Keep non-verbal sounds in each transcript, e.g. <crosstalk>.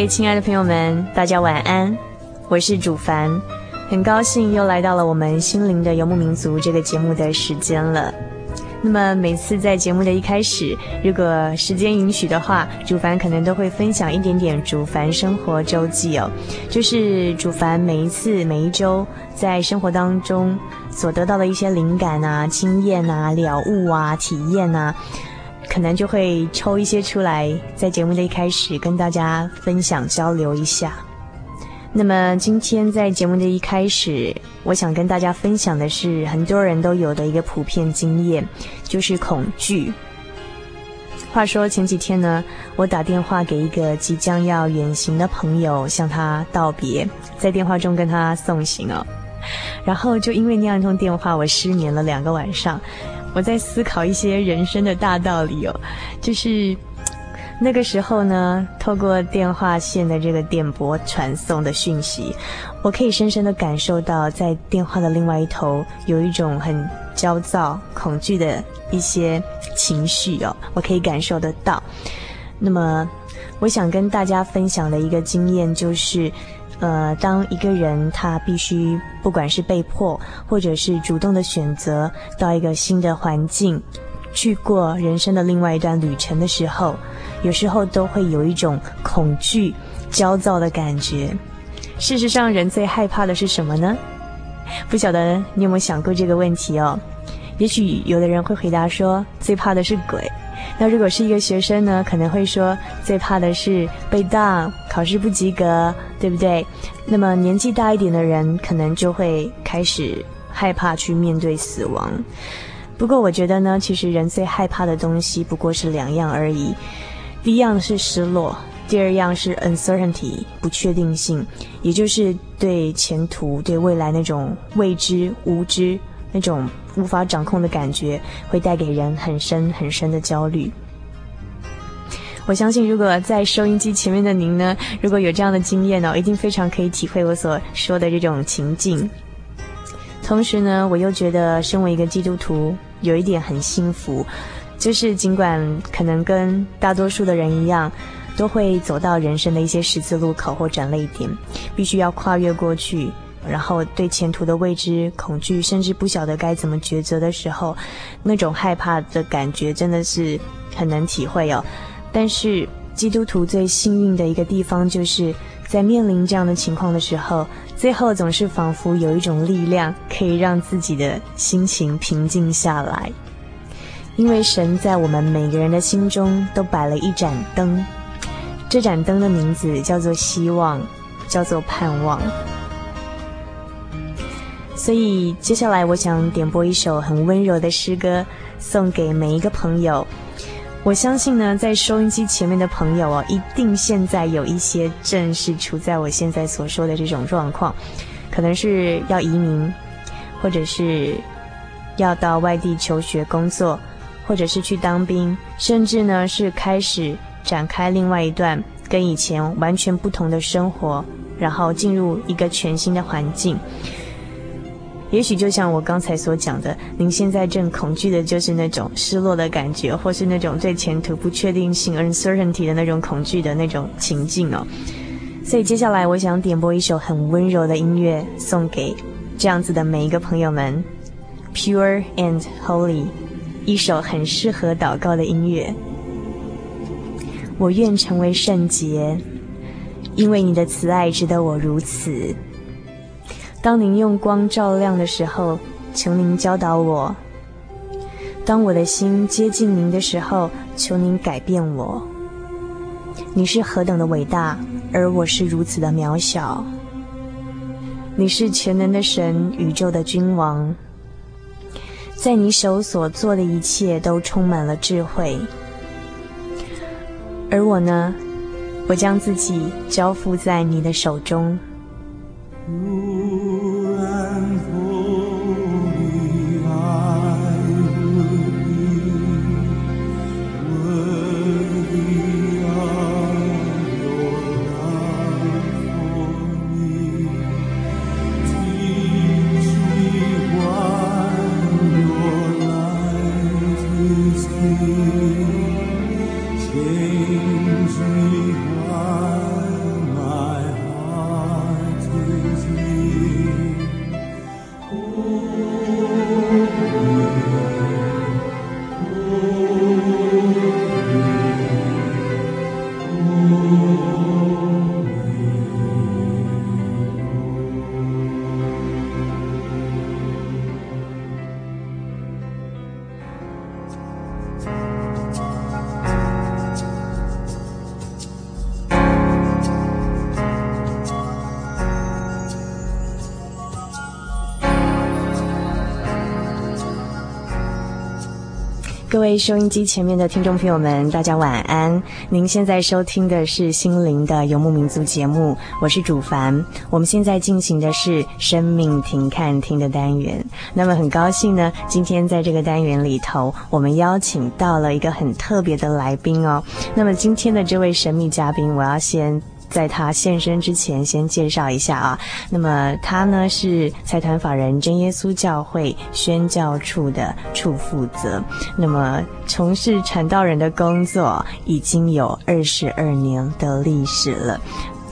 位亲爱的朋友们，大家晚安，我是主凡，很高兴又来到了我们心灵的游牧民族这个节目的时间了。那么每次在节目的一开始，如果时间允许的话，主凡可能都会分享一点点主凡生活周记哦，就是主凡每一次每一周在生活当中所得到的一些灵感啊、经验啊、了悟啊、体验啊。可能就会抽一些出来，在节目的一开始跟大家分享交流一下。那么今天在节目的一开始，我想跟大家分享的是很多人都有的一个普遍经验，就是恐惧。话说前几天呢，我打电话给一个即将要远行的朋友，向他道别，在电话中跟他送行哦。然后就因为那样一通电话，我失眠了两个晚上。我在思考一些人生的大道理哦，就是那个时候呢，透过电话线的这个电波传送的讯息，我可以深深的感受到，在电话的另外一头有一种很焦躁、恐惧的一些情绪哦，我可以感受得到。那么，我想跟大家分享的一个经验就是。呃，当一个人他必须不管是被迫或者是主动的选择到一个新的环境，去过人生的另外一段旅程的时候，有时候都会有一种恐惧、焦躁的感觉。事实上，人最害怕的是什么呢？不晓得你有没有想过这个问题哦？也许有的人会回答说，最怕的是鬼。那如果是一个学生呢，可能会说最怕的是被当，考试不及格，对不对？那么年纪大一点的人，可能就会开始害怕去面对死亡。不过我觉得呢，其实人最害怕的东西不过是两样而已。第一样是失落，第二样是 uncertainty 不确定性，也就是对前途、对未来那种未知、无知。那种无法掌控的感觉，会带给人很深很深的焦虑。我相信，如果在收音机前面的您呢，如果有这样的经验呢，一定非常可以体会我所说的这种情境。同时呢，我又觉得身为一个基督徒，有一点很幸福，就是尽管可能跟大多数的人一样，都会走到人生的一些十字路口或转捩点，必须要跨越过去。然后对前途的未知恐惧，甚至不晓得该怎么抉择的时候，那种害怕的感觉真的是很难体会哦。但是基督徒最幸运的一个地方，就是在面临这样的情况的时候，最后总是仿佛有一种力量可以让自己的心情平静下来。因为神在我们每个人的心中都摆了一盏灯，这盏灯的名字叫做希望，叫做盼望。所以接下来，我想点播一首很温柔的诗歌，送给每一个朋友。我相信呢，在收音机前面的朋友哦，一定现在有一些正是处在我现在所说的这种状况，可能是要移民，或者是要到外地求学、工作，或者是去当兵，甚至呢是开始展开另外一段跟以前完全不同的生活，然后进入一个全新的环境。也许就像我刚才所讲的，您现在正恐惧的就是那种失落的感觉，或是那种对前途不确定性 （uncertainty） 的那种恐惧的那种情境哦。所以接下来，我想点播一首很温柔的音乐，送给这样子的每一个朋友们，《Pure and Holy》，一首很适合祷告的音乐。我愿成为圣洁，因为你的慈爱值得我如此。当您用光照亮的时候，求您教导我；当我的心接近您的时候，求您改变我。你是何等的伟大，而我是如此的渺小。你是全能的神，宇宙的君王，在你手所做的一切都充满了智慧。而我呢，我将自己交付在你的手中。各收音机前面的听众朋友们，大家晚安。您现在收听的是《心灵的游牧民族》节目，我是主凡。我们现在进行的是生命停看听的单元。那么很高兴呢，今天在这个单元里头，我们邀请到了一个很特别的来宾哦。那么今天的这位神秘嘉宾，我要先。在他现身之前，先介绍一下啊。那么他呢是财团法人真耶稣教会宣教处的处负责。那么从事传道人的工作已经有二十二年的历史了。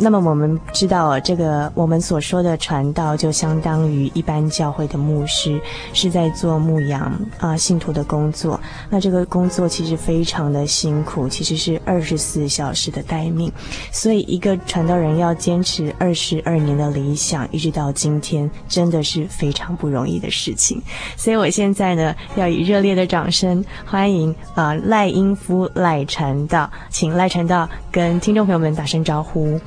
那么我们知道，这个我们所说的传道，就相当于一般教会的牧师是在做牧养啊信徒的工作。那这个工作其实非常的辛苦，其实是二十四小时的待命。所以一个传道人要坚持二十二年的理想，一直到今天，真的是非常不容易的事情。所以我现在呢，要以热烈的掌声欢迎啊赖英夫赖传道，请赖传道跟听众朋友们打声招呼。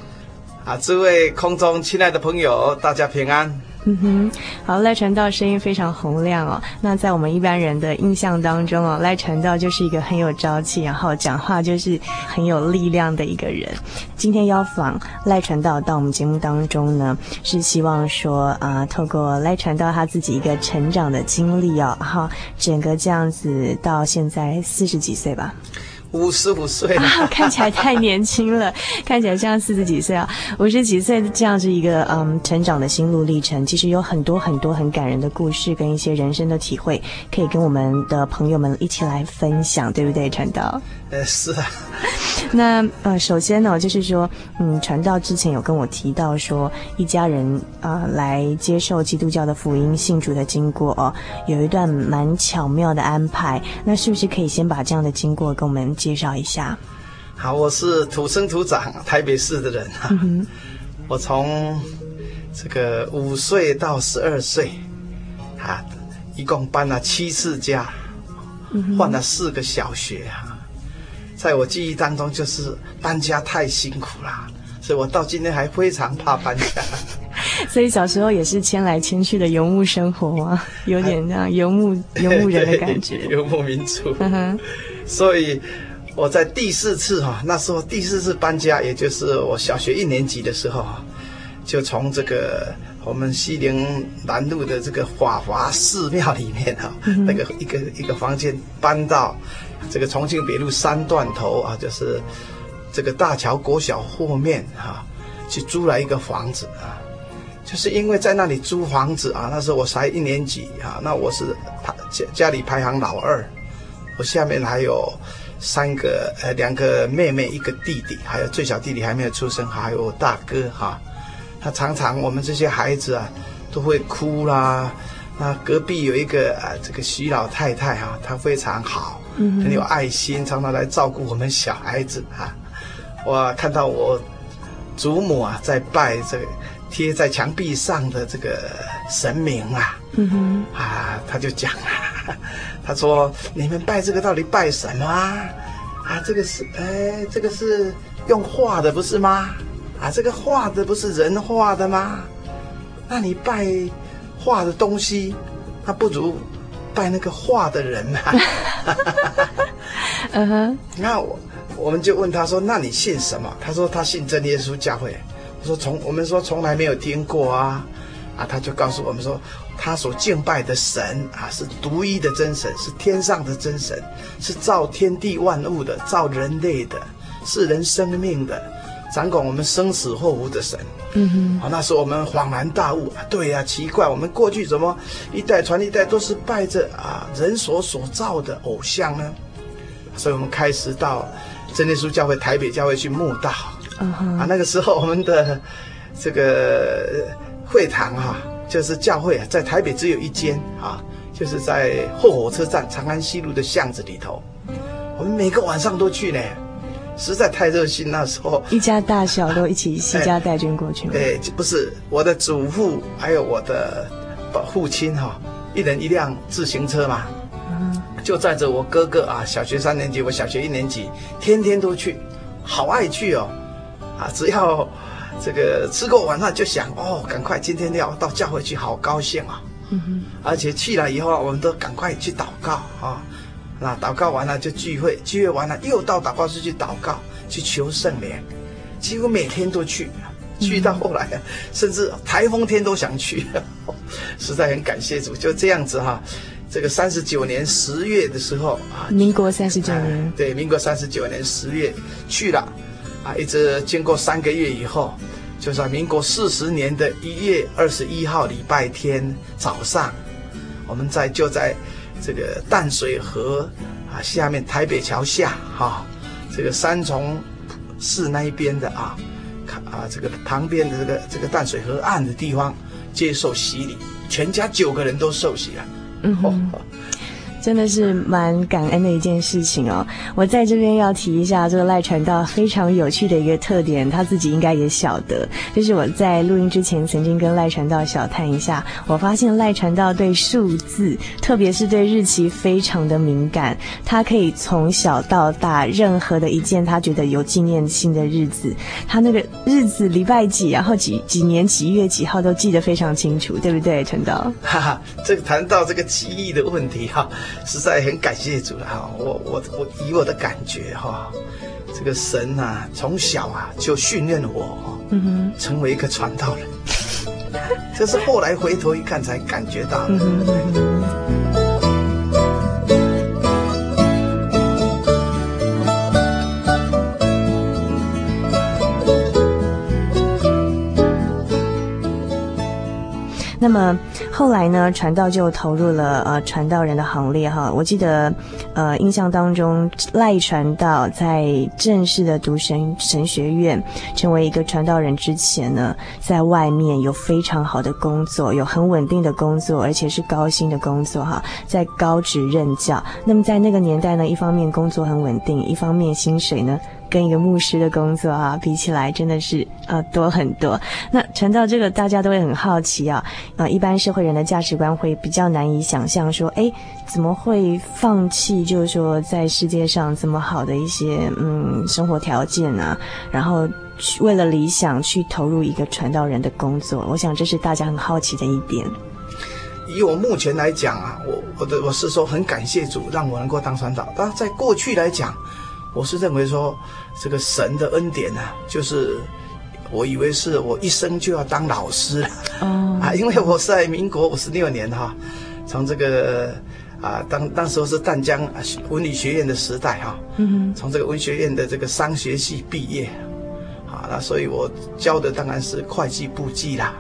啊，诸位空中亲爱的朋友，大家平安。嗯哼，好，赖传道声音非常洪亮哦。那在我们一般人的印象当中哦，赖传道就是一个很有朝气，然后讲话就是很有力量的一个人。今天邀访赖传道到我们节目当中呢，是希望说啊，透过赖传道他自己一个成长的经历哦，哈整个这样子到现在四十几岁吧。五十五岁啊，看起来太年轻了，<laughs> 看起来像四十几岁啊，五十几岁的这样子一个嗯成长的心路历程，其实有很多很多很感人的故事跟一些人生的体会，可以跟我们的朋友们一起来分享，对不对，传道？呃，是啊。<laughs> 那呃，首先呢，就是说，嗯，传道之前有跟我提到说，一家人啊、呃、来接受基督教的福音信主的经过哦，有一段蛮巧妙的安排。那是不是可以先把这样的经过跟我们介绍一下？好，我是土生土长台北市的人哈，嗯、我从这个五岁到十二岁，啊，一共搬了七次家，换了四个小学哈。在我记忆当中，就是搬家太辛苦了，所以我到今天还非常怕搬家。<laughs> 所以小时候也是迁来迁去的游牧生活吗？<laughs> 有点这样游牧游牧人的感觉，<laughs> 游牧民族。所以我在第四次哈，那时候第四次搬家，也就是我小学一年级的时候，就从这个我们西宁南路的这个法华寺庙里面哈，那个一个一个房间搬到。这个重庆北路三段头啊，就是这个大桥国小后面哈、啊，去租了一个房子啊，就是因为在那里租房子啊，那时候我才一年级啊，那我是他家家里排行老二，我下面还有三个呃两个妹妹一个弟弟，还有最小弟弟还没有出生，还有大哥哈。他常常我们这些孩子啊都会哭啦。那隔壁有一个啊这个徐老太太、啊，她非常好，很有爱心，常常来照顾我们小孩子啊。我看到我祖母啊在拜这个。贴在墙壁上的这个神明啊，嗯，啊，他就讲啊，他说：“你们拜这个到底拜什么啊？啊，这个是，哎，这个是用画的不是吗？啊，这个画的不是人画的吗？那你拜画的东西，那不如拜那个画的人嘛。<laughs> ”嗯哼，那我我们就问他说：“那你信什么？”他说：“他信真耶稣教会。”我说从我们说从来没有听过啊，啊，他就告诉我们说，他所敬拜的神啊是独一的真神，是天上的真神，是造天地万物的，造人类的，是人生命的，掌管我们生死祸福的神。嗯哼，啊，那时候我们恍然大悟，对呀，奇怪，我们过去怎么一代传一代都是拜着啊人所所造的偶像呢？所以我们开始到真耶稣教会台北教会去慕道。Uh. 啊，那个时候我们的这个会堂哈、啊，就是教会啊，在台北只有一间啊，就是在后火车站长安西路的巷子里头。我们每个晚上都去呢，实在太热心。那时候一家大小都一起西家带军过去。对，不是我的祖父还有我的父亲哈、啊，一人一辆自行车嘛，uh. 就载着我哥哥啊，小学三年级，我小学一年级，天天都去，好爱去哦。啊，只要这个吃过晚饭就想哦，赶快今天要到教会去，好高兴啊！嗯，而且去了以后，我们都赶快去祷告啊。那祷告完了就聚会，聚会完了又到祷告室去祷告，去求圣灵，几乎每天都去，去到后来，甚至台风天都想去，<laughs> 实在很感谢主，就这样子哈。这个三十九年十月的时候啊，民国三十九年，对，民国三十九年十月去了。啊，一直经过三个月以后，就在民国四十年的一月二十一号礼拜天早上，我们在就在这个淡水河啊下面台北桥下哈、啊，这个三重市那一边的啊，啊这个旁边的这个这个淡水河岸的地方接受洗礼，全家九个人都受洗了。嗯哼。哦真的是蛮感恩的一件事情哦。我在这边要提一下这个赖传道非常有趣的一个特点，他自己应该也晓得。就是我在录音之前曾经跟赖传道小谈一下，我发现赖传道对数字，特别是对日期非常的敏感。他可以从小到大，任何的一件他觉得有纪念性的日子，他那个日子礼拜几，然后几几年几月几号都记得非常清楚，对不对，传道？哈哈，这个谈到这个记忆的问题哈。实在很感谢主了哈，我我我以我的感觉哈，这个神啊，从小啊就训练我，嗯哼，成为一个传道人，<laughs> 这是后来回头一看才感觉到的。那么后来呢，传道就投入了呃传道人的行列哈。我记得，呃，印象当中赖传道在正式的读神神学院，成为一个传道人之前呢，在外面有非常好的工作，有很稳定的工作，而且是高薪的工作哈，在高职任教。那么在那个年代呢，一方面工作很稳定，一方面薪水呢，跟一个牧师的工作啊比起来，真的是呃多很多。那传道这个，大家都会很好奇啊，呃，一般社会人的价值观会比较难以想象，说，哎，怎么会放弃？就是说，在世界上这么好的一些嗯生活条件啊，然后去为了理想去投入一个传道人的工作，我想这是大家很好奇的一点。以我目前来讲啊，我我的我是说很感谢主让我能够当传道，但在过去来讲。我是认为说，这个神的恩典呢、啊，就是我以为是我一生就要当老师了，oh. 啊，因为我是在民国五十六年哈，从这个啊当当时候是淡江文理学院的时代哈，嗯哼、mm，hmm. 从这个文学院的这个商学系毕业，啊，那所以我教的当然是会计簿记啦，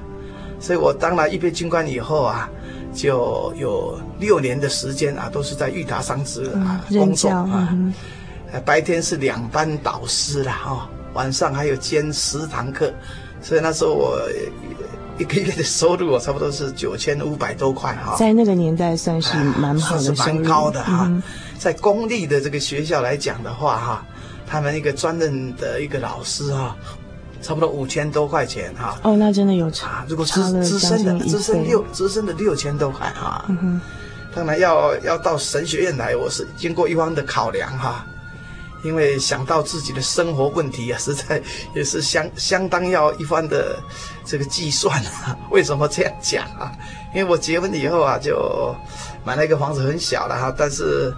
所以我当了预备军官以后啊，就有六年的时间啊，都是在裕达商职啊、嗯、工作啊。嗯、白天是两班导师啦，哈、哦，晚上还有兼十堂课，所以那时候我一个月的收入我差不多是九千五百多块哈。在那个年代算是蛮好的，算是蛮高的哈。嗯、在公立的这个学校来讲的话哈。他们一个专任的一个老师哈，差不多五千多块钱哈。哦，那真的有差。如果资资深的资深六资深的六千多块哈。嗯哼。当然要要到神学院来，我是经过一番的考量哈，因为想到自己的生活问题啊，实在也是相相当要一番的这个计算啊。<laughs> 为什么这样讲啊？因为我结婚以后啊，就买了一个房子，很小了哈，但是。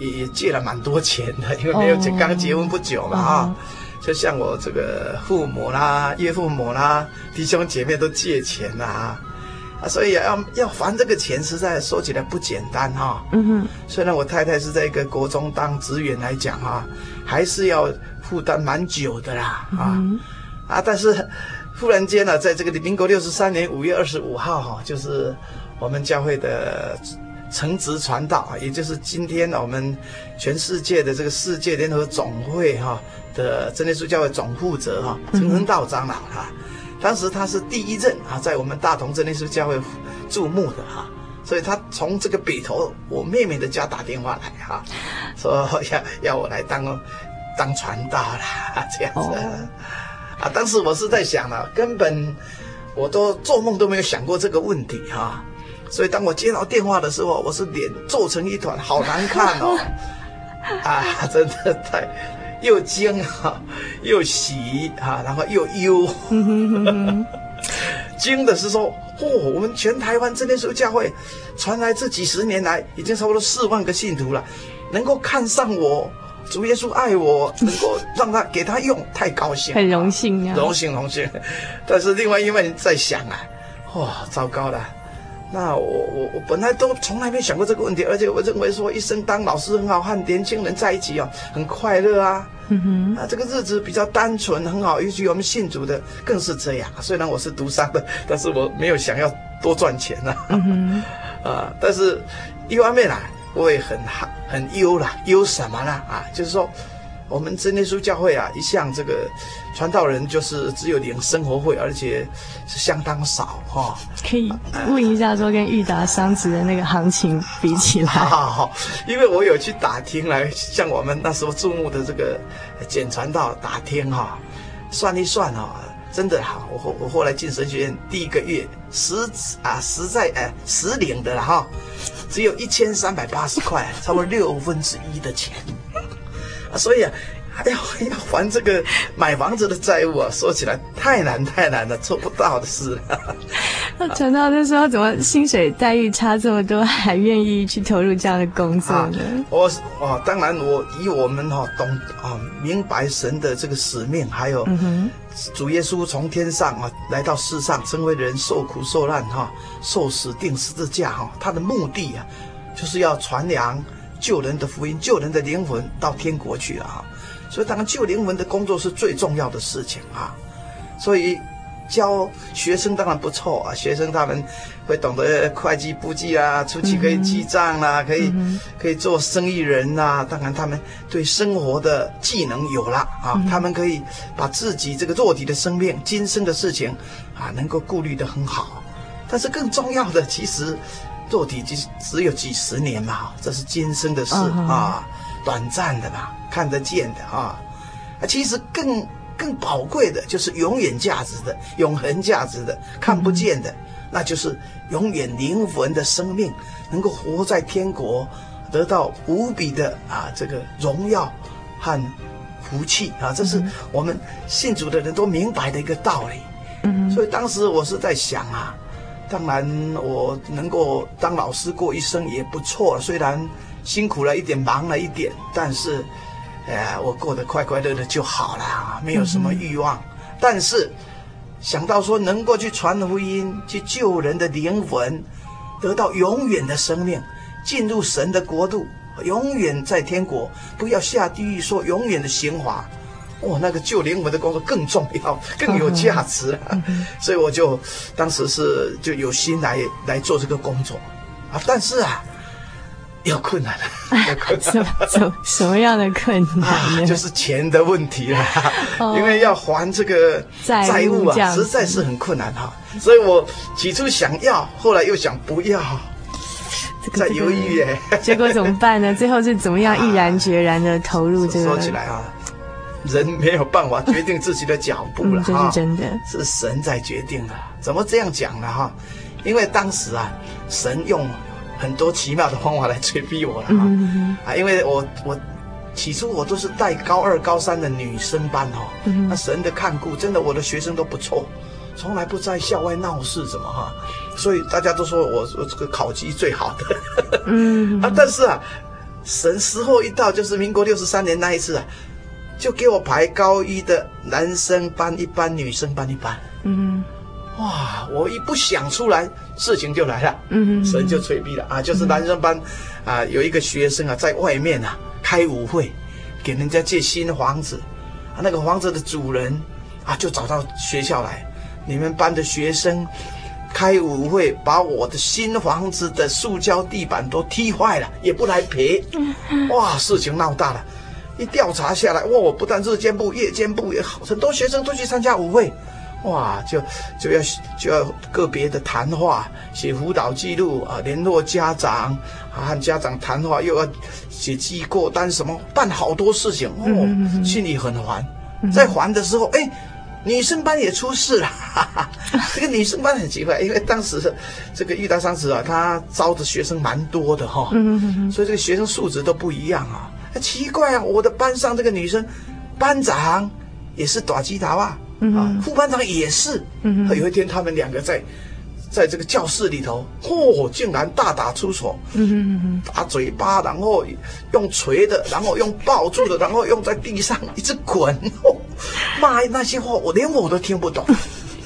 也借了蛮多钱的，<laughs> 因为没有结，刚结婚不久嘛啊，就像我这个父母啦、岳父母啦、弟兄姐妹都借钱啦，啊，所以要要还这个钱，实在说起来不简单哈。嗯哼，虽然我太太是在一个国中当职员来讲哈，还是要负担蛮久的啦啊啊，但是忽然间呢，在这个民国六十三年五月二十五号哈，就是我们教会的。成职传道啊，也就是今天我们全世界的这个世界联合总会哈的真耶稣教会总负责哈陈恒道长老哈，当时他是第一任啊，在我们大同真耶稣教会注目的哈，所以他从这个北头我妹妹的家打电话来哈，说要要我来当当传道啦这样子啊，当时我是在想了，根本我都做梦都没有想过这个问题哈。所以当我接到电话的时候，我是脸皱成一团，好难看哦！<laughs> 啊，真的太又惊啊，又喜啊，然后又忧。惊的是说，嚯、哦，我们全台湾真耶稣教会传来这几十年来，已经差不多四万个信徒了，能够看上我，主耶稣爱我，能够让他给他用，太高兴，很荣幸啊，荣幸荣幸。但是另外一面在想啊，哇，糟糕了。那我我我本来都从来没想过这个问题，而且我认为说一生当老师很好，和年轻人在一起哦，很快乐啊。嗯哼，啊这个日子比较单纯，很好。尤其我们信主的更是这样。虽然我是独商的，但是我没有想要多赚钱呐、啊。嗯哼，<laughs> 啊，但是一方面啊，我也很很忧啦，忧什么呢？啊，就是说。我们真耶稣教会啊，一向这个传道人就是只有领生活费，而且是相当少哈。哦、可以问一下，说跟裕达商职的那个行情比起来，好好好，因为我有去打听来，像我们那时候注目的这个简传道打听哈、哦，算一算哈、哦，真的好。我后我后来进神学院第一个月实啊实在哎实领的了哈，只有一千三百八十块，差不多六分之一的钱。所以啊，还要要还这个买房子的债务啊，说起来太难太难了，做不到的事。<laughs> 那传道就说，怎么薪水待遇差这么多，还愿意去投入这样的工作呢？啊、我哦，当然我以我们哈、哦、懂啊明白神的这个使命，还有主耶稣从天上啊来到世上，成为人受苦受难哈、啊，受死定十字架哈，他的目的啊，就是要传扬。救人的福音，救人的灵魂到天国去了啊！所以当然救灵魂的工作是最重要的事情啊！所以教学生当然不错啊，学生他们会懂得会计簿记啊，出去可以记账啦、啊，可以可以做生意人呐、啊。当然他们对生活的技能有了啊，他们可以把自己这个肉体的生命、今生的事情啊，能够顾虑得很好。但是更重要的，其实。做体只只有几十年嘛，这是今生的事、uh. 啊，短暂的嘛，看得见的啊。啊，其实更更宝贵的就是永远价值的、永恒价值的，看不见的，uh. 那就是永远灵魂的生命，能够活在天国，得到无比的啊这个荣耀和福气啊，这是我们信主的人都明白的一个道理。嗯、uh，huh. 所以当时我是在想啊。当然，我能够当老师过一生也不错。虽然辛苦了一点，忙了一点，但是，呃，我过得快快乐乐就好了，没有什么欲望。但是想到说能够去传福音，去救人的灵魂，得到永远的生命，进入神的国度，永远在天国，不要下地狱，说永远的刑罚。哦，那个救灵魂的工作更重要，更有价值啊！所以我就当时是就有心来来做这个工作啊，但是啊，有困难了，有困难。什什什么样的困难 <laughs> 就是钱的问题了，因为要还这个债务啊，实在是很困难哈。所以我起初想要，后来又想不要，在犹豫耶。结果怎么办呢？最后是怎么样毅然决然的投入这个？说起来啊。人没有办法决定自己的脚步了哈，是真的，是神在决定的。怎么这样讲呢哈？因为当时啊，神用很多奇妙的方法来催逼我了哈。啊，因为我我起初我都是带高二、高三的女生班哈，那神的看顾真的我的学生都不错，从来不在校外闹事什么哈，所以大家都说我我这个考级最好的。嗯 <laughs> 啊，但是啊，神时候一到，就是民国六十三年那一次啊。就给我排高一的男生班一班，女生班一班。嗯，哇！我一不想出来，事情就来了。嗯，神就催逼了啊！就是男生班，啊，有一个学生啊，在外面啊开舞会，给人家借新房子，啊，那个房子的主人啊，就找到学校来，你们班的学生开舞会，把我的新房子的塑胶地板都踢坏了，也不来赔。哇！事情闹大了。一调查下来，哇！我不但日间部、夜间部也好，很多学生都去参加舞会，哇！就就要就要个别的谈话，写辅导记录啊，联络家长啊，和家长谈话，又要写记过单，什么办好多事情，哦，心里很烦。在烦的时候，哎，女生班也出事了，哈哈，这个女生班很奇怪，因为当时这个育达商职啊，他招的学生蛮多的哈，所以这个学生素质都不一样啊。奇怪啊！我的班上这个女生，班长也是短吉他啊，啊，副班长也是。嗯，有一天他们两个在，在这个教室里头，嚯，竟然大打出手。嗯，打嘴巴，然后用锤的，然后用抱住的，然后用在地上一直滚。哦，<laughs> 骂那些话，我连我都听不懂。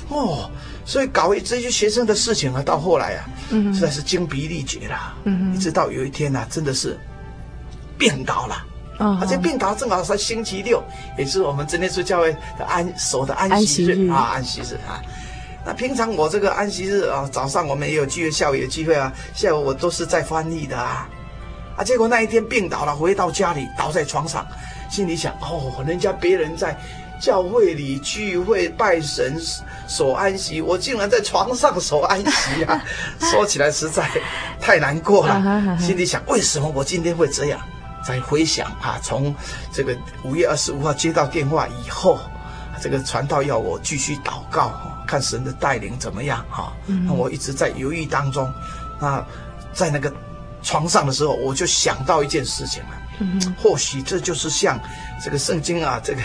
哦，所以搞这些学生的事情啊，到后来啊，实在是精疲力竭了。嗯，一直到有一天呢，真的是。病倒了，啊，这病倒正好是星期六，也是我们真耶稣教会的安守的安息日啊，安息日啊。那平常我这个安息日啊，早上我们也有聚会，下午也有聚会啊，下午我都是在翻译的啊。啊，结果那一天病倒了，回到家里倒在床上，心里想：哦，人家别人在教会里聚会拜神守安息，我竟然在床上守安息啊！<laughs> 说起来实在太难过了，心里想：为什么我今天会这样？再回想啊，从这个五月二十五号接到电话以后，这个传道要我继续祷告，看神的带领怎么样哈。那我一直在犹豫当中。那在那个床上的时候，我就想到一件事情了。或许这就是像这个圣经啊，这个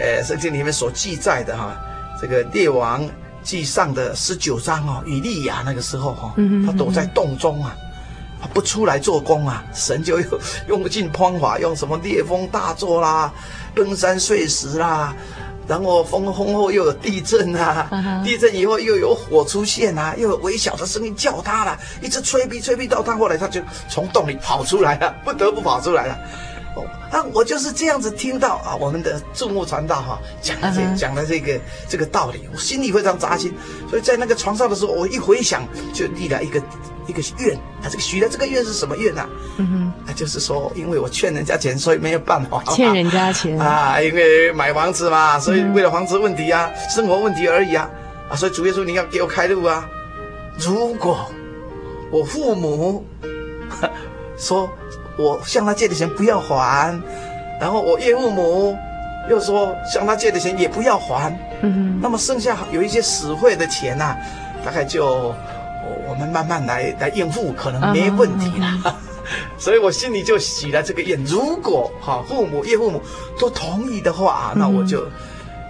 呃圣经里面所记载的哈，这个列王记上的十九章哦，以利亚那个时候哈，他躲在洞中啊。不出来做工啊，神就用用尽方法，用什么烈风大作啦，登山碎石啦，然后风风后又有地震啊，uh huh. 地震以后又有火出现啊，又有微小的声音叫他了，一直吹逼吹逼到他，后来他就从洞里跑出来了，不得不跑出来了。哦，那我就是这样子听到啊，我们的注目传道哈讲的这讲的这个、uh. 这个道理，我心里非常扎心，所以在那个床上的时候，我一回想就立了一个。一个愿，啊这个许的这个愿是什么愿呢？嗯哼，那就是说，因为我欠人家钱，所以没有办法 <laughs> 欠人家钱 <laughs> 啊，因为买房子嘛，所以为了房子问题啊，生活问题而已啊，啊，所以主耶稣你要给我开路啊！如果我父母 <laughs> 说我向他借的钱不要还，然后我岳父母又说向他借的钱也不要还，嗯哼，那么剩下有一些死会的钱呐、啊，大概就。我们慢慢来来应付，可能没问题了。Uh <laughs> huh. 所以我心里就许了这个愿：如果哈父母、岳父母都同意的话，那我就、uh.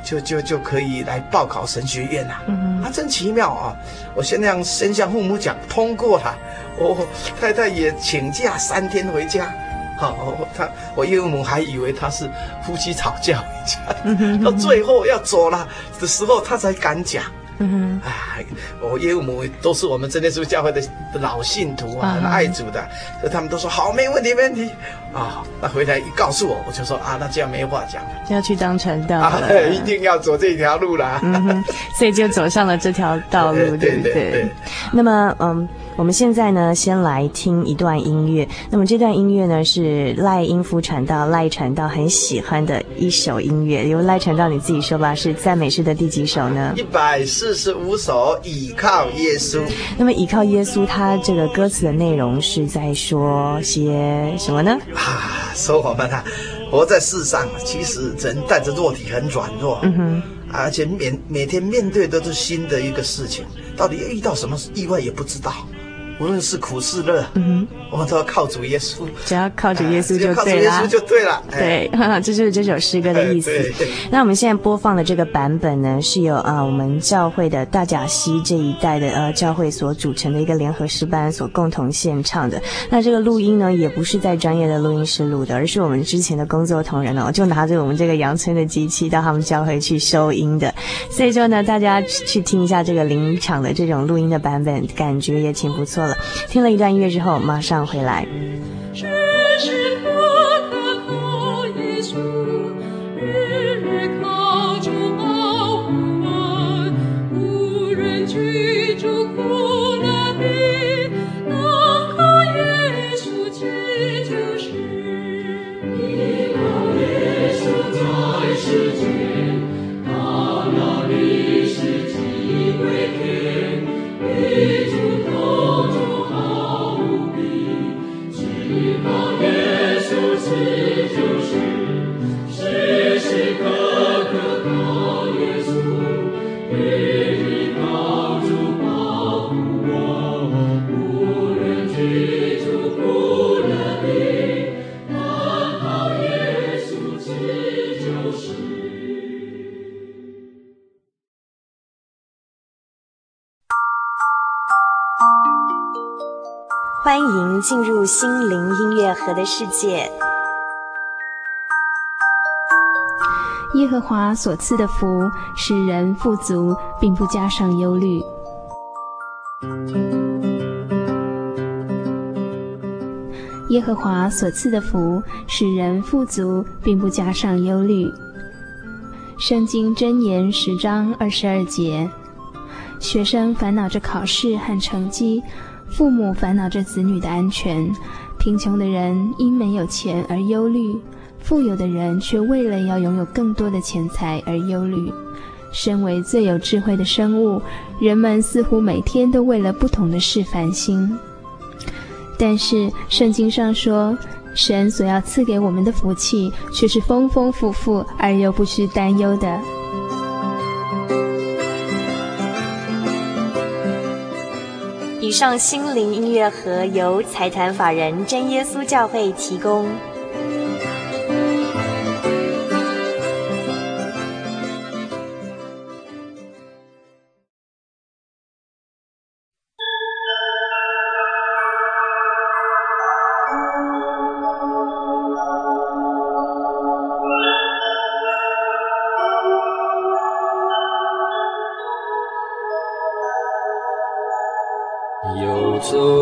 就就就可以来报考神学院了。嗯、uh，huh. 啊，真奇妙啊！我先这样先向父母讲，通过了。<laughs> 我太太也请假三天回家。好，他我岳父母还以为他是夫妻吵架回家，uh. 到最后要走了的时候，他才敢讲。嗯哼，哎，我岳母都是我们真耶稣教会的老信徒啊，很爱主的，所以他们都说好，没问题，没问题。啊、哦，那回来一告诉我，我就说啊，那这样没话讲要去当传道、啊，<laughs> 一定要走这条路了。嗯哼，所以就走上了这条道路，<laughs> 对？对对。那么，嗯，我们现在呢，先来听一段音乐。那么这段音乐呢，是赖英夫传道赖传道很喜欢的一首音乐。由赖传道你自己说吧，是赞美诗的第几首呢？一百四十五首，倚靠耶稣。那么倚靠耶稣，它这个歌词的内容是在说些什么呢？啊，说我们啊，活在世上，其实人带着肉体很软弱，嗯哼，而且每每天面对的都是新的一个事情，到底遇到什么意外也不知道。无论是苦是乐，嗯哼，我们都要靠主耶稣。只要靠主耶稣就对了。靠主耶稣就对了。对，<laughs> 这就是这首诗歌的意思。那我们现在播放的这个版本呢，是由啊我们教会的大甲溪这一带的呃教会所组成的一个联合诗班所共同献唱的。那这个录音呢，也不是在专业的录音室录的，而是我们之前的工作同仁哦，就拿着我们这个阳春的机器到他们教会去收音的。所以说呢，大家去听一下这个临场的这种录音的版本，感觉也挺不错。听了一段音乐之后，马上回来。欢迎进入心灵音乐盒的世界。耶和华所赐的福使人富足，并不加上忧虑。耶和华所赐的福使人富足，并不加上忧虑。圣经箴言十章二十二节：学生烦恼着考试和成绩。父母烦恼着子女的安全，贫穷的人因没有钱而忧虑，富有的人却为了要拥有更多的钱财而忧虑。身为最有智慧的生物，人们似乎每天都为了不同的事烦心。但是圣经上说，神所要赐给我们的福气却是丰丰富富而又不需担忧的。上心灵音乐盒由财团法人真耶稣教会提供。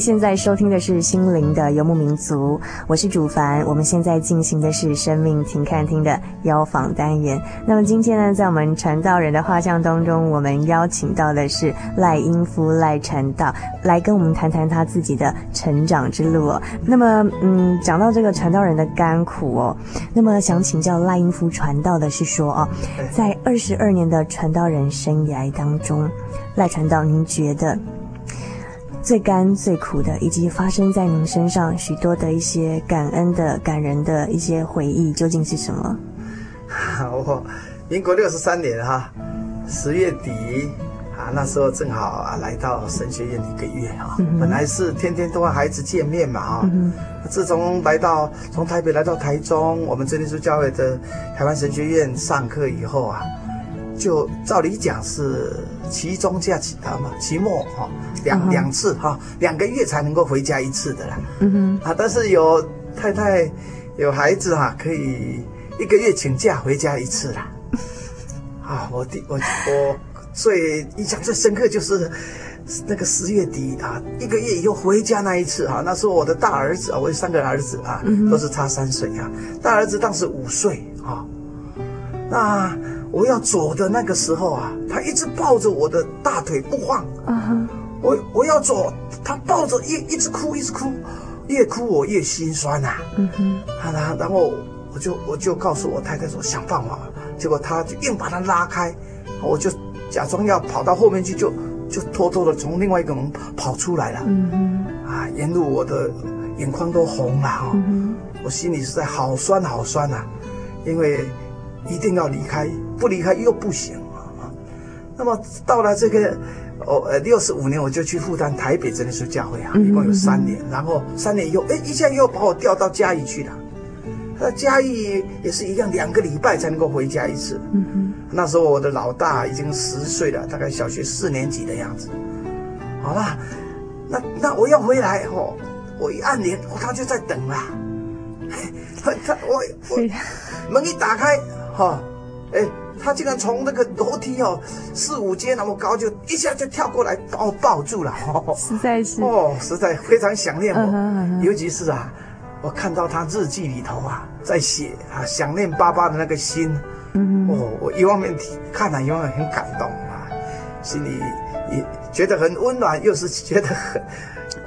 现在收听的是心灵的游牧民族，我是主凡。我们现在进行的是生命停看听的邀访单元。那么今天呢，在我们传道人的画像当中，我们邀请到的是赖英夫赖传道，来跟我们谈谈他自己的成长之路哦。那么，嗯，讲到这个传道人的甘苦哦，那么想请教赖英夫传道的是说哦，在二十二年的传道人生涯当中，赖传道，您觉得？最甘最苦的，以及发生在您身上许多的一些感恩的、感人的一些回忆，究竟是什么？<laughs> 我民国六十三年哈，十月底啊，那时候正好啊来到神学院一个月哈，嗯、本来是天天都和孩子见面嘛啊，嗯、自从来到从台北来到台中，我们真耶稣教会的台湾神学院上课以后啊。就照理讲是期中假期啊嘛，期末哈两两次哈，两个月才能够回家一次的啦。嗯哼啊，但是有太太有孩子哈，可以一个月请假回家一次啦。<laughs> 啊，我的我我最印象最深刻就是那个十月底啊，一个月以后回家那一次哈，那时候我的大儿子啊，我有三个儿子啊，都是差三岁啊，大儿子当时五岁啊，那。我要走的那个时候啊，他一直抱着我的大腿不放。Uh huh. 我我要走，他抱着一一直哭，一直哭，越哭我越心酸呐、啊。嗯哼、uh，huh. 然然后我就我就告诉我太太说想办法，结果他就硬把他拉开，我就假装要跑到后面去，就就偷偷的从另外一个门跑出来了。嗯哼、uh，huh. 啊，沿路我的眼眶都红了哈，uh. 我心里实在好酸好酸呐、啊，因为一定要离开。不离开又不行啊！那么到了这个哦呃六十五年，我就去负担台北真的是教会啊，一共有三年。然后三年以后，哎，一下又把我调到嘉义去了。那嘉义也是一样，两个礼拜才能够回家一次。嗯哼。那时候我的老大已经十岁了，大概小学四年级的样子。好了，那那我要回来哦，我一按铃，哦，他就在等啦。<laughs> 他他我我门一打开，哈，哎。他竟然从那个楼梯哦，四五阶那么高，就一下就跳过来把我抱住了，哦、实在是哦，实在非常想念我。Uh uh. 尤其是啊，我看到他日记里头啊，在写啊想念爸爸的那个心，uh. 哦，我一方面看了，一方面很感动啊，心里也觉得很温暖，又是觉得很。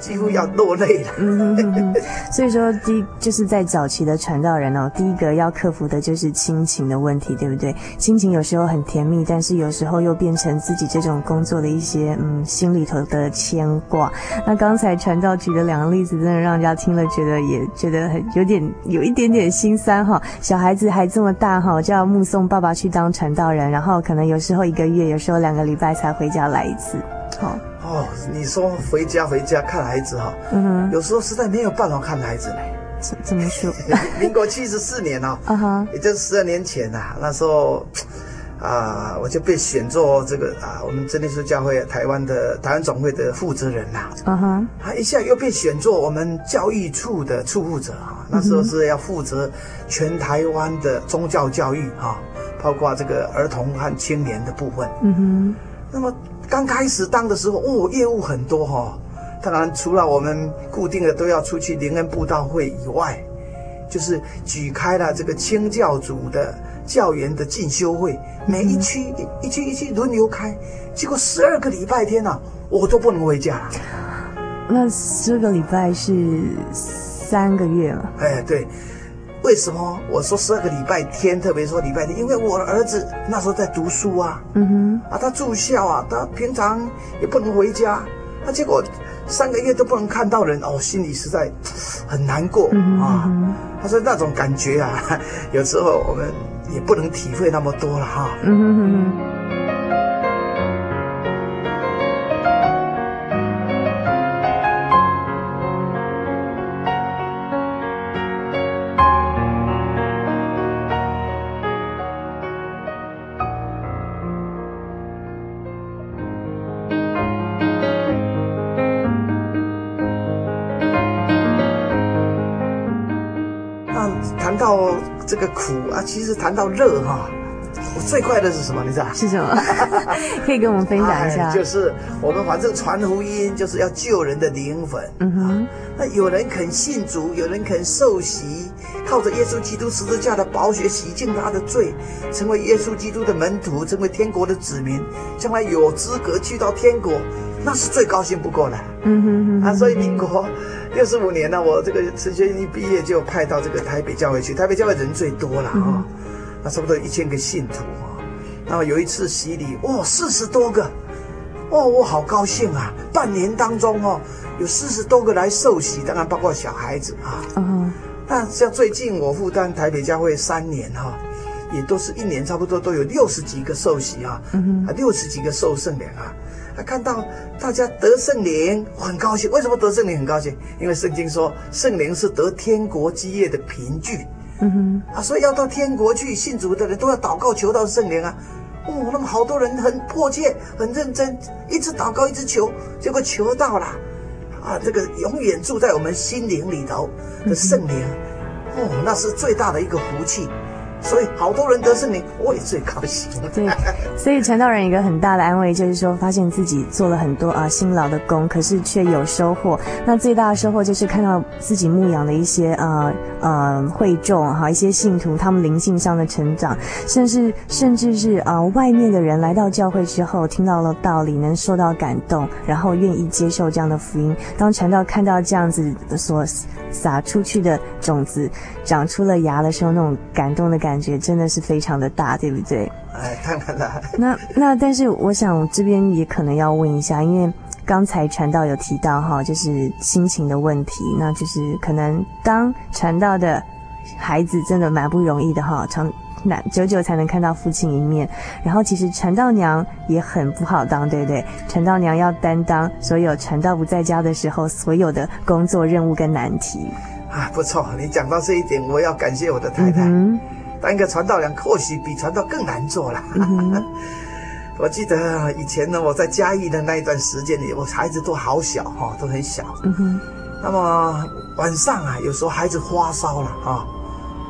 几乎要落泪了。嗯哼哼，<laughs> 所以说，第一就是在早期的传道人哦，第一个要克服的就是亲情的问题，对不对？亲情有时候很甜蜜，但是有时候又变成自己这种工作的一些嗯心里头的牵挂。那刚才传道举的两个例子，真的让人家听了觉得也觉得很有点有一点点心酸哈。小孩子还这么大哈，就要目送爸爸去当传道人，然后可能有时候一个月，有时候两个礼拜才回家来一次，好。哦，你说回家回家看孩子哈，嗯哼，有时候实在没有办法看孩子嘞。怎怎么说？<laughs> 民国七十四年哦，<laughs> 啊哈，也就是十二年前呐，那时候啊，我就被选做这个啊，我们真耶稣教会台湾的台湾总会的负责人呐，啊哈，他一下又被选做我们教育处的处负责啊，那时候是要负责全台湾的宗教教育哈，包括这个儿童和青年的部分。嗯哼，那么。刚开始当的时候，哦，业务很多哈、哦。当然，除了我们固定的都要出去灵恩布道会以外，就是举开了这个清教组的教员的进修会，每一区、嗯、一区一区轮流开。结果十二个礼拜天啊，我都不能回家。那十二个礼拜是三个月了。哎，对。为什么我说十二个礼拜天，特别说礼拜天？因为我的儿子那时候在读书啊，嗯哼，啊，他住校啊，他平常也不能回家，那结果三个月都不能看到人，哦，心里实在很难过、嗯、啊。他说那种感觉啊，<laughs> 有时候我们也不能体会那么多了哈。嗯哼哼哼个苦啊，其实谈到热哈，我最快乐是什么？你知道？是什么？<laughs> 可以跟我们分享一下。就是我们反正传福音，就是要救人的灵魂。嗯哼、啊。那有人肯信主，有人肯受洗，靠着耶稣基督十字架的宝血洗净他的罪，成为耶稣基督的门徒，成为天国的子民，将来有资格去到天国，那是最高兴不过的。嗯哼哼。啊，所以民国。六十五年呢，我这个神学一毕业就派到这个台北教会去。台北教会人最多了啊，那差不多一千个信徒啊。那么有一次洗礼，哇、哦，四十多个，哦，我好高兴啊！半年当中哦，有四十多个来受洗，当然包括小孩子啊。嗯。那像最近我负担台北教会三年哈，也都是一年差不多都有六十几个受洗啊，啊六十几个受圣灵啊，啊看到大家得圣灵，我很高兴。为什么得圣灵很高兴？因为圣经说圣灵是得天国基业的凭据。嗯哼，啊，所以要到天国去信主的人都要祷告求到圣灵啊。哦，那么好多人很迫切、很认真，一直祷告，一直求，结果求到了。啊，这个永远住在我们心灵里头的圣灵，哦，那是最大的一个福气。所以好多人得圣灵，我也最高兴。对，所以传道人一个很大的安慰就是说，发现自己做了很多啊辛劳的工，可是却有收获。那最大的收获就是看到自己牧养的一些呃呃会众哈，一些信徒他们灵性上的成长，甚至甚至是啊、外面的人来到教会之后，听到了道理，能受到感动，然后愿意接受这样的福音。当传道看到这样子所撒出去的种子长出了芽的时候，那种感动的感觉真的是非常的大，对不对？哎，当然了。那那，但是我想这边也可能要问一下，因为刚才传道有提到哈，就是心情的问题，那就是可能当传道的孩子真的蛮不容易的哈，长难久久才能看到父亲一面，然后其实传道娘也很不好当，对不对？传道娘要担当所有传道不在家的时候所有的工作任务跟难题。啊，不错，你讲到这一点，我要感谢我的太太。嗯、当一个传道人或许比传道更难做了。嗯、<laughs> 我记得以前呢，我在嘉义的那一段时间里，我孩子都好小哈，都很小。嗯。那么晚上啊，有时候孩子发烧了啊，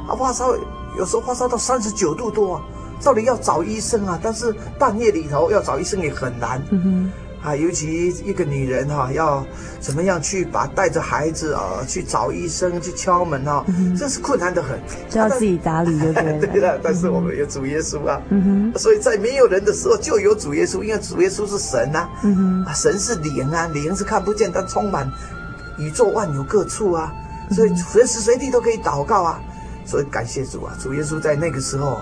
啊发烧。有时候发烧到三十九度多啊，照理要找医生啊，但是半夜里头要找医生也很难。啊，尤其一个女人哈、啊，要怎么样去把带着孩子啊去找医生去敲门啊，嗯、真是困难的很。就要自己打理就对了。<laughs> 对了，但是我们有主耶稣啊。嗯，所以在没有人的时候就有主耶稣，因为主耶稣是神呐、神是灵啊，灵是看不见，但充满宇宙万有各处啊，所以随时随地都可以祷告啊。所以感谢主啊，主耶稣在那个时候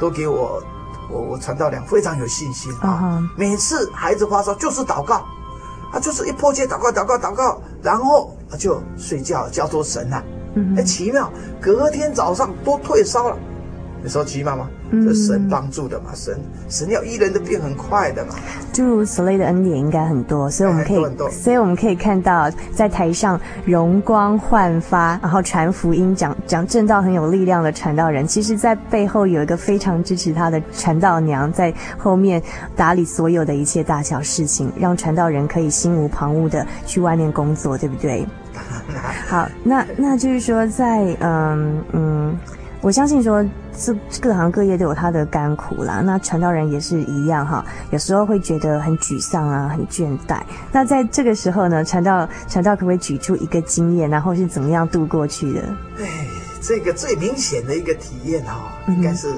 都给我，我我传道良非常有信心啊。Uh. 每次孩子发烧就是祷告，啊，就是一破戒祷告祷告祷告，然后就睡觉叫做神了，啊。哎、uh. 奇妙，隔天早上都退烧了。你说奇妙吗？这神帮助的嘛，神神要医人的病很快的嘛。诸如此类的恩典应该很多，所以我们可以，所以我们可以看到，在台上容光焕发，然后传福音、讲讲正道很有力量的传道人，其实在背后有一个非常支持他的传道娘，在后面打理所有的一切大小事情，让传道人可以心无旁骛的去外面工作，对不对？<laughs> 好，那那就是说，在嗯嗯。我相信说，这各行各业都有他的甘苦啦。那传道人也是一样哈，有时候会觉得很沮丧啊，很倦怠。那在这个时候呢，传道传道可不可以举出一个经验，然后是怎么样度过去的？哎，这个最明显的一个体验哈，应该是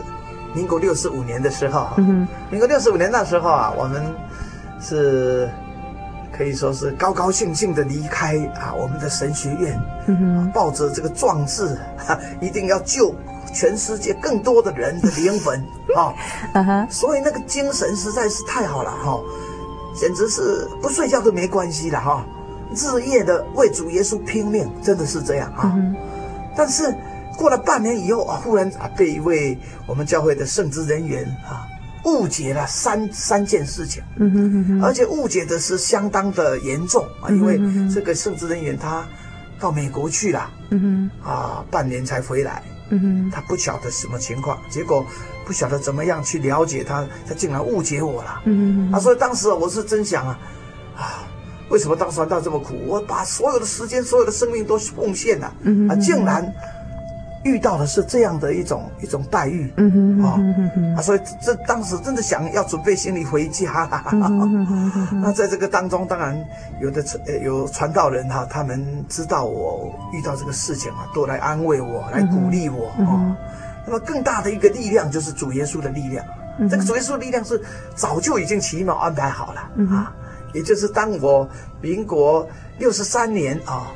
民国六十五年的时候。嗯哼，民国六十五年那时候啊，我们是可以说是高高兴兴的离开啊我们的神学院，嗯哼，抱着这个壮志，一定要救。全世界更多的人的灵魂 <laughs> 啊，所以那个精神实在是太好了哈，简直是不睡觉都没关系了哈，日夜的为主耶稣拼命，真的是这样啊。但是过了半年以后啊，忽然啊被一位我们教会的圣职人员啊误解了三三件事情，嗯哼，而且误解的是相当的严重啊，因为这个圣职人员他到美国去了，嗯哼，啊半年才回来。他不晓得什么情况，结果不晓得怎么样去了解他，他竟然误解我了。嗯哼，啊，所以当时我是真想啊，啊，为什么当时到这么苦？我把所有的时间、所有的生命都奉献了，嗯，啊，竟然。遇到的是这样的一种一种待遇，嗯哼，啊、所以这当时真的想要准备行李回家了。那在这个当中，当然有的传有传道人哈，他们知道我遇到这个事情啊，都来安慰我，来鼓励我啊。那么更大的一个力量就是主耶稣的力量。这个主耶稣的力量是早就已经奇妙安排好了啊，也就是当我民国六十三年啊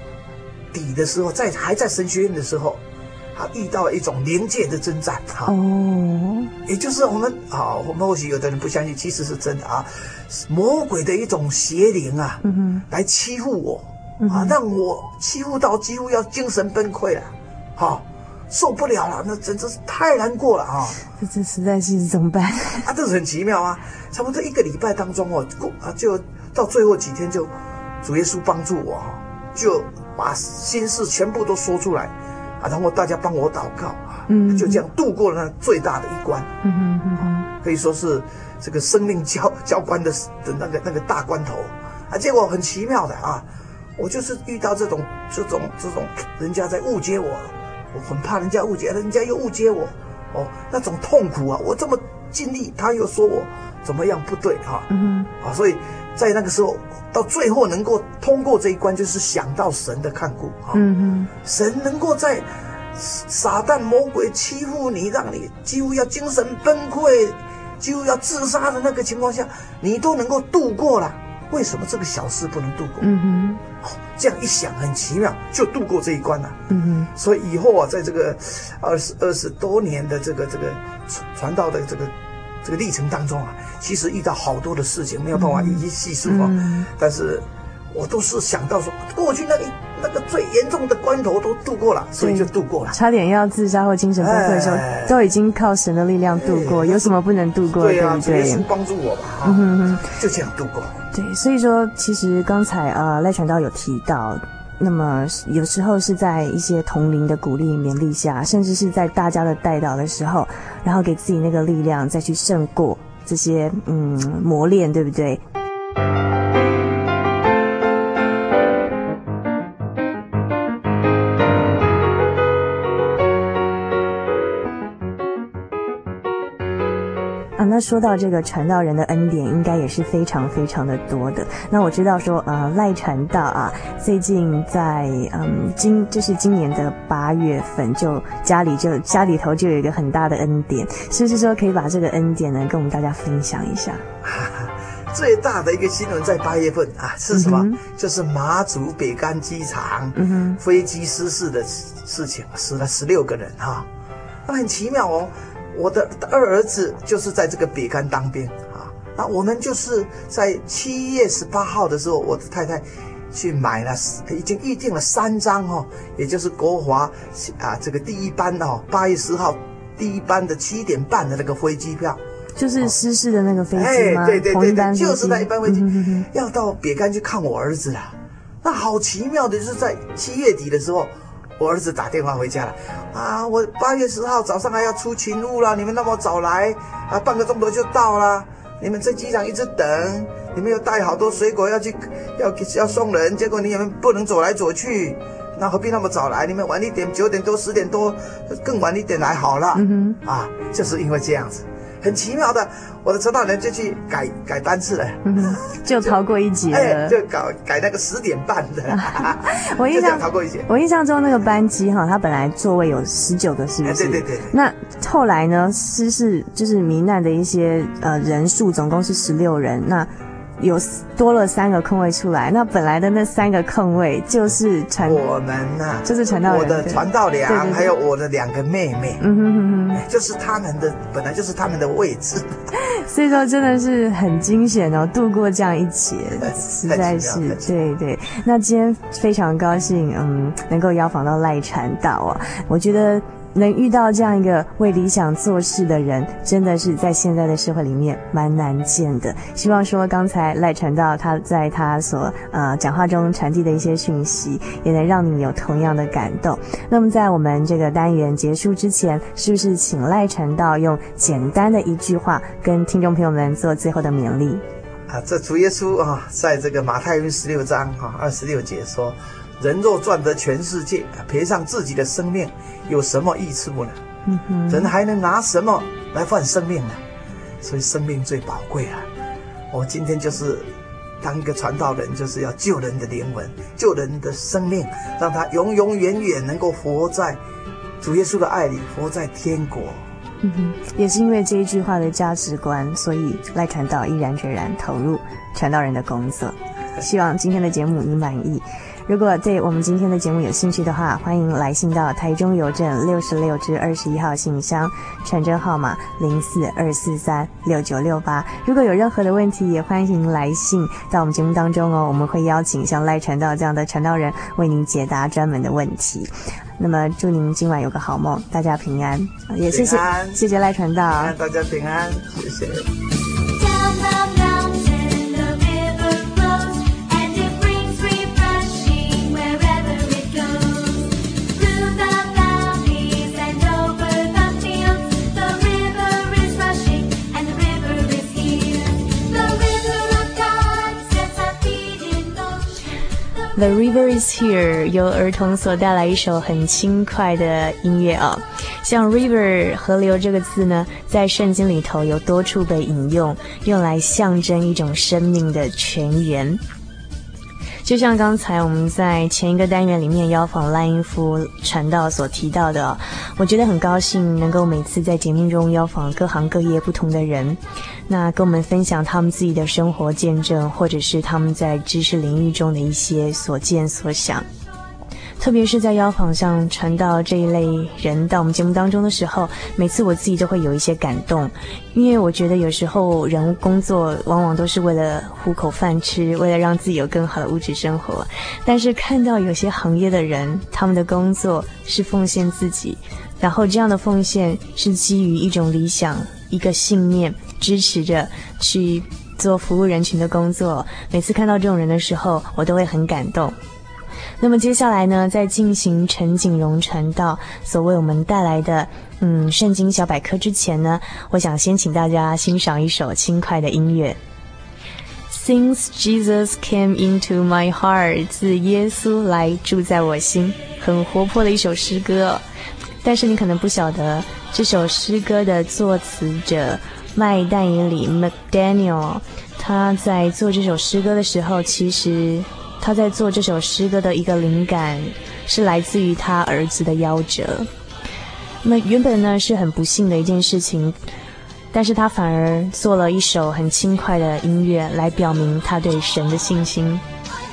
底的时候，在还在神学院的时候。他遇到了一种灵界的征战哈。哦，也就是我们啊，我们或许有的人不相信，其实是真的啊，魔鬼的一种邪灵啊，嗯哼，来欺负我啊，让我欺负到几乎要精神崩溃了，哈。受不了了，那真真是太难过了啊！这这实在是怎么办？<laughs> 啊，这是很奇妙啊！差不多一个礼拜当中哦，啊，就到最后几天就主耶稣帮助我，就把心事全部都说出来啊，然后大家帮我祷告啊，嗯，就这样度过了那最大的一关，嗯哼嗯哼，可以说是这个生命交交关的的那个那个大关头啊。结果很奇妙的啊，我就是遇到这种这种这种人家在误解我。我很怕人家误解，人家又误解我，哦，那种痛苦啊！我这么尽力，他又说我怎么样不对哈，嗯哼，啊，所以在那个时候，到最后能够通过这一关，就是想到神的看顾啊，嗯哼，神能够在撒旦魔鬼欺负你，让你几乎要精神崩溃，几乎要自杀的那个情况下，你都能够度过了。为什么这个小事不能度过？嗯哼，哦，这样一想很奇妙，就度过这一关了。嗯哼，所以以后啊，在这个二十二十多年的这个这个传传道的这个这个历程当中啊，其实遇到好多的事情，没有办法一一细数啊。嗯，但是我都是想到说，过去那个。那个最严重的关头都度过了，所以就度过了。差点要自杀或精神崩溃的时候，哎、都已经靠神的力量度过。哎、有什么不能度过的？对啊，对？帮助我吧，嗯哼哼，就这样度过。对，所以说，其实刚才呃赖传道有提到，那么有时候是在一些同龄的鼓励勉励下，甚至是在大家的带导的时候，然后给自己那个力量，再去胜过这些嗯磨练，对不对？那说到这个传道人的恩典，应该也是非常非常的多的。那我知道说，呃，赖传道啊，最近在嗯今就是今年的八月份，就家里就家里头就有一个很大的恩典，是不是说可以把这个恩典呢跟我们大家分享一下？<laughs> 最大的一个新闻在八月份啊，是什么？嗯、就是马祖北干机场、飞机失事的事情，死了十六个人哈，那很奇妙哦。我的二儿子就是在这个比干当兵啊，那我们就是在七月十八号的时候，我的太太去买了，已经预定了三张哦，也就是国华啊这个第一班哦，八月十号第一班的七点半的那个飞机票，就是失事的那个飞机吗？哎，对对对对，就是那一班飞机，嗯、哼哼要到比干去看我儿子啊，那好奇妙的就是在七月底的时候。我儿子打电话回家了，啊，我八月十号早上还要出勤务了，你们那么早来，啊，半个钟头就到了，你们在机场一直等，你们又带好多水果要去，要要送人，结果你们不能走来走去，那何必那么早来？你们晚一点，九点多、十点多，更晚一点来好了，嗯哼，啊，就是因为这样子。很奇妙的，我的陈导人就去改改班次了，嗯，就逃过一劫了。<laughs> 哎，就搞改那个十点半的。<laughs> 我印象逃过一劫。我印象中那个班机哈，它本来座位有十九个，是不是？对对对。那后来呢？失事就是罹难的一些呃人数，总共是十六人。那有多了三个空位出来，那本来的那三个空位就是传我们呐、啊，就是传道，我的传道娘，还有我的两个妹妹，嗯哼哼哼，就是他们的本来就是他们的位置，<laughs> 所以说真的是很惊险哦，度过这样一劫，实在是对对。那今天非常高兴，嗯，能够邀访到赖传道啊，我觉得。能遇到这样一个为理想做事的人，真的是在现在的社会里面蛮难见的。希望说刚才赖传道他在他所呃讲话中传递的一些讯息，也能让你有同样的感动。那么在我们这个单元结束之前，是不是请赖传道用简单的一句话跟听众朋友们做最后的勉励？啊，这主耶稣啊，在这个马太福音十六章哈二十六节说。人若赚得全世界，赔上自己的生命，有什么益处呢？嗯哼，人还能拿什么来换生命呢？所以生命最宝贵了。我今天就是当一个传道人，就是要救人的灵魂，救人的生命，让他永永远远能够活在主耶稣的爱里，活在天国。嗯哼，也是因为这一句话的价值观，所以赖传道毅然决然投入传道人的工作。希望今天的节目你满意。如果对我们今天的节目有兴趣的话，欢迎来信到台中邮政六十六至二十一号信箱，传真号码零四二四三六九六八。如果有任何的问题，也欢迎来信到我们节目当中哦，我们会邀请像赖传道这样的传道人为您解答专门的问题。那么祝您今晚有个好梦，大家平安，也谢谢谢谢赖传道，大家平安，谢谢。The river is here，由儿童所带来一首很轻快的音乐啊、哦。像 river 河流这个字呢，在圣经里头有多处被引用，用来象征一种生命的泉源。就像刚才我们在前一个单元里面邀访赖英夫传道所提到的、我觉得很高兴能够每次在节目中邀访各行各业不同的人。那跟我们分享他们自己的生活见证，或者是他们在知识领域中的一些所见所想。特别是在邀访上传到这一类人到我们节目当中的时候，每次我自己都会有一些感动，因为我觉得有时候人工作往往都是为了糊口饭吃，为了让自己有更好的物质生活。但是看到有些行业的人，他们的工作是奉献自己，然后这样的奉献是基于一种理想、一个信念。支持着去做服务人群的工作。每次看到这种人的时候，我都会很感动。那么接下来呢，在进行陈景荣传道所为我们带来的嗯圣经小百科之前呢，我想先请大家欣赏一首轻快的音乐。Since Jesus came into my heart，自耶稣来住在我心，很活泼的一首诗歌。但是你可能不晓得这首诗歌的作词者。麦但以理 （McDaniel） 他在做这首诗歌的时候，其实他在做这首诗歌的一个灵感是来自于他儿子的夭折。那原本呢是很不幸的一件事情，但是他反而做了一首很轻快的音乐来表明他对神的信心。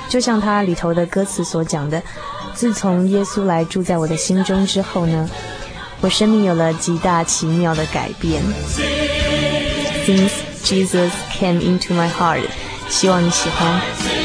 就像他里头的歌词所讲的：“自从耶稣来住在我的心中之后呢，我生命有了极大奇妙的改变。” Since Jesus came into my heart，希望你喜欢。